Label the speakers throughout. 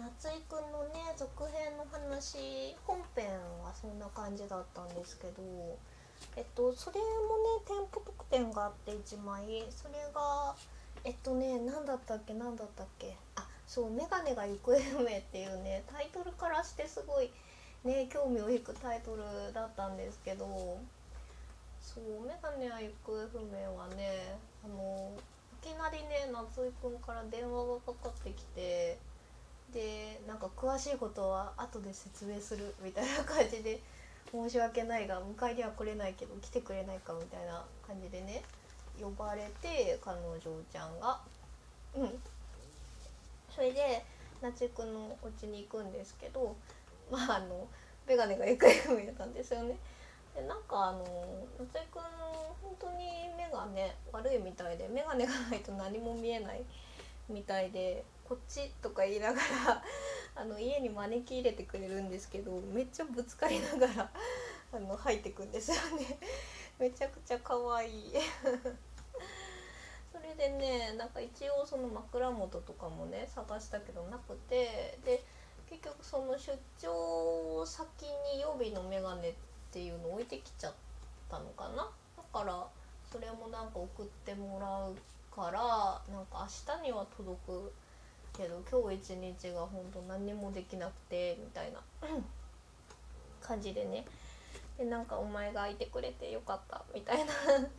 Speaker 1: 夏井くんのね続編の話本編はそんな感じだったんですけどえっとそれもね店舗特典があって1枚それがえっとね何だったっけ何だったっけあそう「メガネが行方不明」っていうねタイトルからしてすごいね興味を引くタイトルだったんですけどそう「メガネは行方不明」はねあのいきなりね夏井くんから電話がかかってきてでなんか詳しいことは後で説明するみたいな感じで申し訳ないが迎えには来れないけど来てくれないかみたいな感じでね呼ばれて彼女ちゃんがうんそれで夏井くんのお家に行くんですけどまああの眼鏡が行方不明なんですよね。でなんかあの夏井くん本当に目がね悪いみたいで眼鏡がないと何も見えないみたいでこっちとか言いながら あの家に招き入れてくれるんですけどめっちゃぶつかりながら あの入ってくんですよね。めちゃくちゃ可愛い。それでねなんか一応その枕元とかもね探したけどなくてで結局その出張先に予備の眼鏡っていうの置いてきちゃったのかな？だからそれもなんか送ってもらうからなんか明日には届くけど今日一日が本当何にもできなくてみたいな感じでねでなんかお前がいてくれてよかったみたいな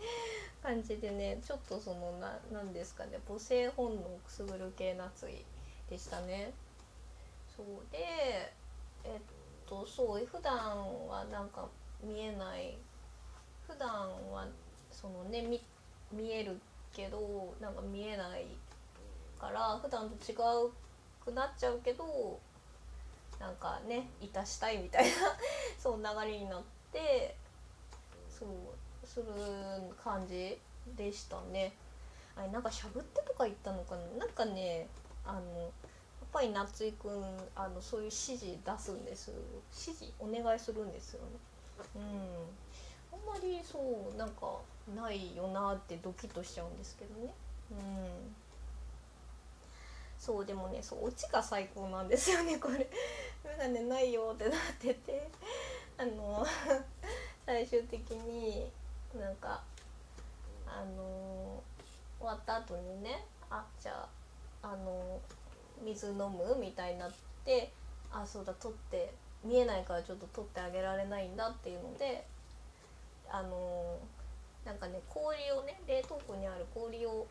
Speaker 1: 感じでねちょっとそのな何ですかね母性本能くすぐる系夏いでしたね。そうでえっとそう普段はなんか見えない普段はそのね見見えるけどなんか見えないから普段と違うくなっちゃうけどなんかねいたしたいみたいな そう流れになってそうする感じでしたね。あれなんかしゃぶってとか言ったのかな？なんかねあのやっぱり夏井くんあのそういう指示出すんです指示お願いするんですよね。うんあんまりそうなんかないよなってドキッとしちゃうんですけどね。うんそうでもねそうオチが最高なんですよねこれ。眼鏡ないよってなってて。あの 最終的になんかあの終わった後にねあじゃああの水飲むみたいになってあそうだ取って見えないからちょっと取ってあげられないんだっていうのであのなんかね氷をね冷凍庫にある氷を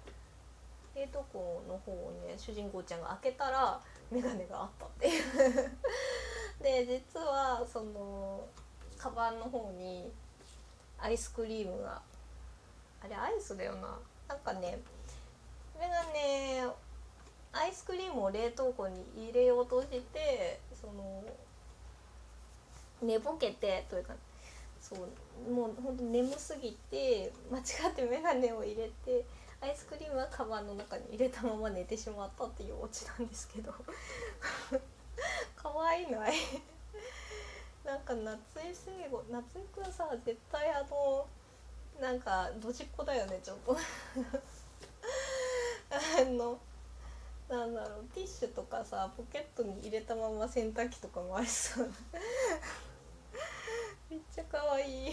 Speaker 1: 冷凍庫の方をね主人公ちゃんが開けたら眼鏡があったっていう。で実はそのカバンの方にアイスクリームがあれアイスだよな。なんかね眼鏡アイスクリームを冷凍庫に入れようとしてその寝ぼけてというかそうもうほんと眠すぎて間違って眼鏡を入れてアイスクリームはカバンの中に入れたまま寝てしまったっていうオチなんですけど。可愛いない。なんか夏井聖吾夏井くんさ絶対あのなんかドジっ子だよねちょっと。あのなんだろうティッシュとかさポケットに入れたまま洗濯機とかもありそう。めっちゃ可愛い。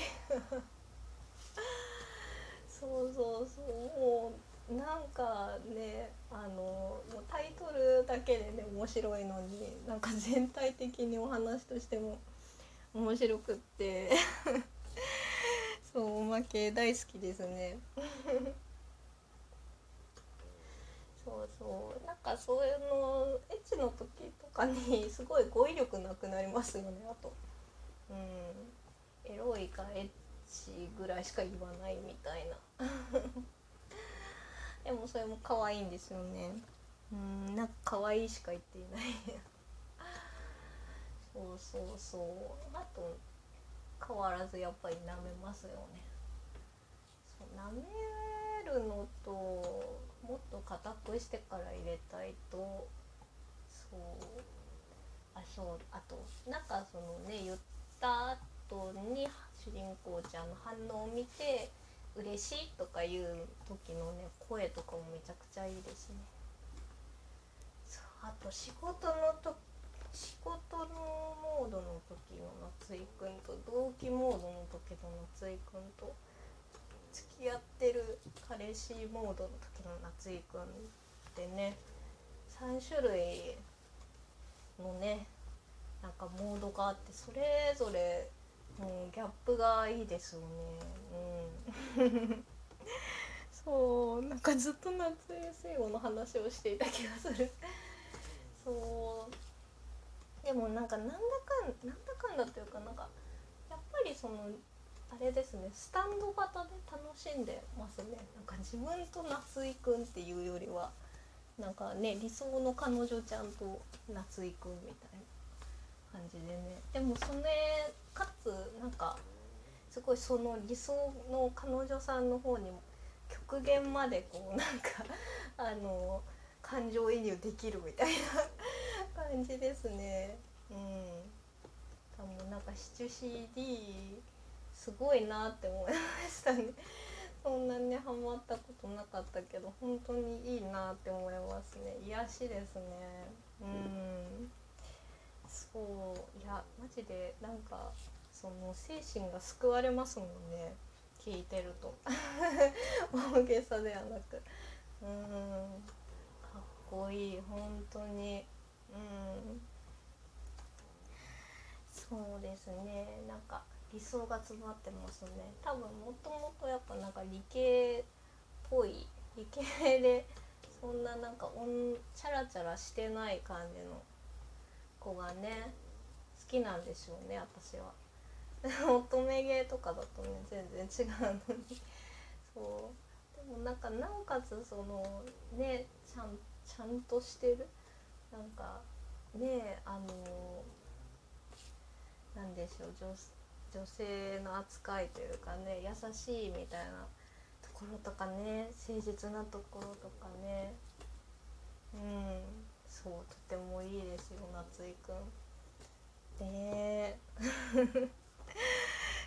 Speaker 1: そうそうそうもうなんかねあのもうタイトルだけでね面白いのになんか全体的にお話としても面白くって。そうおまけ大好きですね。そうそう。なんかそういうのエッチの時とかにすごい語彙力なくなりますよねあと。うん。エロいかエッチぐらいしか言わないみたいな。でもそれも可愛いんですよね。うんなんか可愛いしか言っていない。そうそうそう。あと変わらずやっぱり舐めますよね。そう舐めるのともっと硬くしてから入れたいとそう。あそうあとなんかそのね言った後に主人公ちゃんの反応を見て嬉しいとかいう時のね声とかもめちゃくちゃいいですね。そうあと仕事のと仕事のモードの時の夏井くんと同期モードの時の夏井くんと付き合ってる彼氏モードの時の夏井くんってね3種類のねなんかモードがあってそれぞれもうギャップがいいですよね。うん。そうなんかずっと夏井聖吾の話をしていた気がする。そう。でもなんかなんだかんなんだかんだというかなんかやっぱりそのあれですねスタンド型で楽しんでますね。なんか自分と夏井くんっていうよりはなんかね理想の彼女ちゃんと夏井くんみたいな。感じでねでもそれかつなんかすごいその理想の彼女さんの方にも極限までこうなんかあの感情移入できるみたいな感じですね。うん。多分なんかシチュ CD すごいなって思いましたね。そんなにハマったことなかったけど本当にいいなって思いますね。癒しですね。うん。やマジでなんかその精神が救われますもんね。聞いてると。大げさではなく。うん。かっこいい。本当に。うん。そうですね。なんか理想が詰まってますね。多分もともとやっぱなんか理系っぽい。理系でそんななんかおんチャラチャラしてない感じの子がね。きなんでしょうね私は。乙女芸とかだとね全然違うのに。そう。でもなんかなおかつそのねちゃんちゃんとしてる。なんかねあのなんでしょう女女性の扱いというかね優しいみたいなところとかね誠実なところとかね。うん。そうとてもいいですよ夏井くん。ね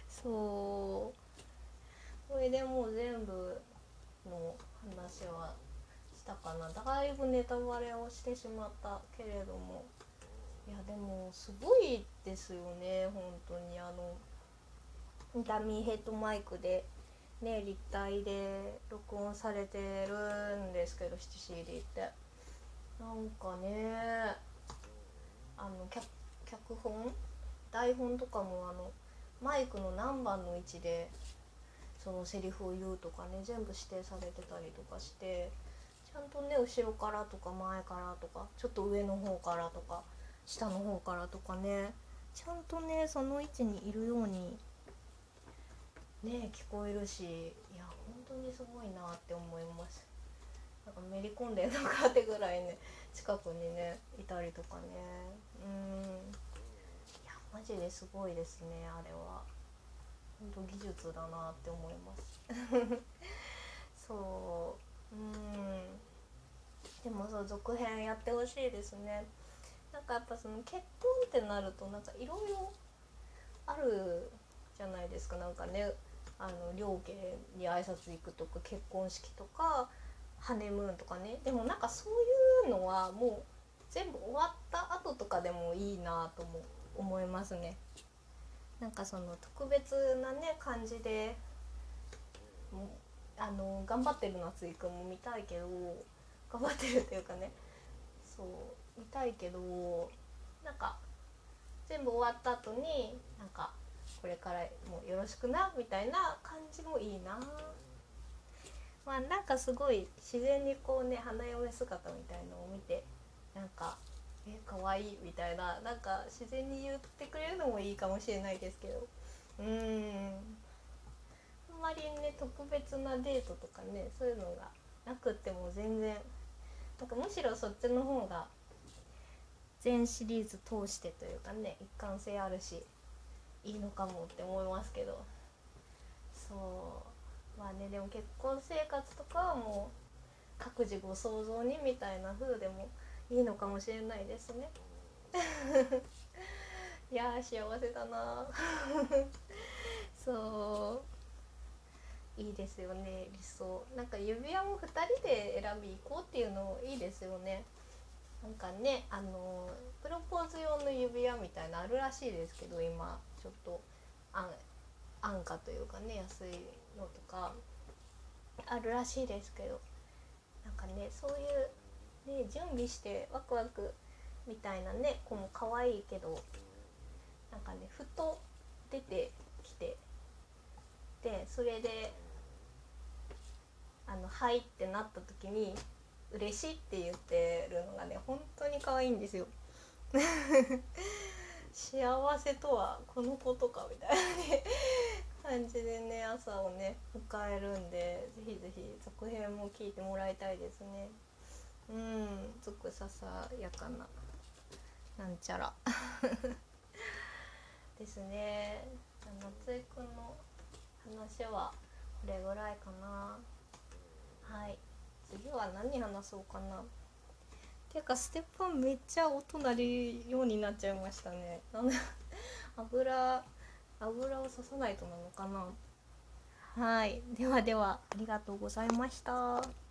Speaker 1: そう。これでもう全部の話はしたかな。だいぶネタバレをしてしまったけれども。いやでもすごいですよね本当に。あのダミーヘッドマイクでね立体で録音されてるんですけど 7CD って。なんかねあのキャッ脚本？台本とかもあのマイクの何番の位置でそのセリフを言うとかね全部指定されてたりとかしてちゃんとね後ろからとか前からとかちょっと上の方からとか下の方からとかねちゃんとねその位置にいるようにね聞こえるしいや本当にすごいなって思います。なんかめり込んでんのかってぐらいね近くにねいたりとかね。うん。いやマジですごいですねあれは。本当技術だなって思います。そう。うん。でもそう続編やってほしいですね。なんかやっぱその結婚ってなるとなんかいろいろあるじゃないですか。なんかねあの両家に挨拶行くとか結婚式とかハネムーンとかね。でもなんかそういうのはもう全部終わった後とかでもいいなと思う思いますね。なんかその特別なね感じであの頑張ってる夏井くんも見たいけど頑張ってるっていうかね。そう見たいけどなんか全部終わった後になんかこれからもうよろしくなみたいな感じもいいな。まあなんかすごい自然にこうね花嫁姿みたいのを見てなんかえ可愛いみたいななんか自然に言ってくれるのもいいかもしれないですけど。うん。あんまりね特別なデートとかねそういうのがなくても全然なんかむしろそっちの方が全シリーズ通してというかね一貫性あるしいいのかもって思いますけど。そう。まあねでも結婚生活とかはもう各自ご想像にみたいな風でもいいのかもしれないですね。いや幸せだな。そう。いいですよね理想。なんか指輪も2人で選び行こうっていうのいいですよね。なんかねあのプロポーズ用の指輪みたいなあるらしいですけど今。ちょっと安安価というかね安いのとかあるらしいですけどなんかねそういう、ね、準備してワクワクみたいなね子も可愛いけどなんかねふと出てきてでそれで「あのはい」ってなった時に「嬉しい」って言ってるのがね本当に可愛いんですよ。幸せとはこのことかみたいなね感じでね朝をね迎えるんでぜひぜひ続編も聞いてもらいたいですね。うんつくささやかななんちゃら。ですね。夏井くんの話はこれぐらいかな。はい。次は何話そうかな。ていうかステップンめっちゃ音鳴るようになっちゃいましたね。油油を刺さないとなのかな。はい。ではではありがとうございました。